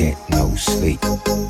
get no sleep.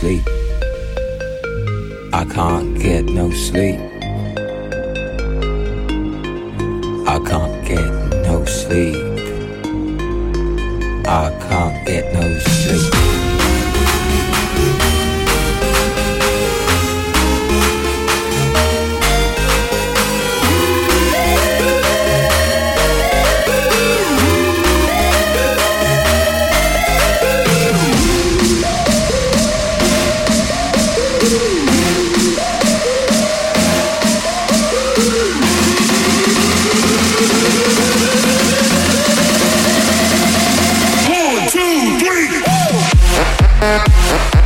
Sleep. I can't get no sleep. I can't get no sleep. I can't get no sleep. Yeah.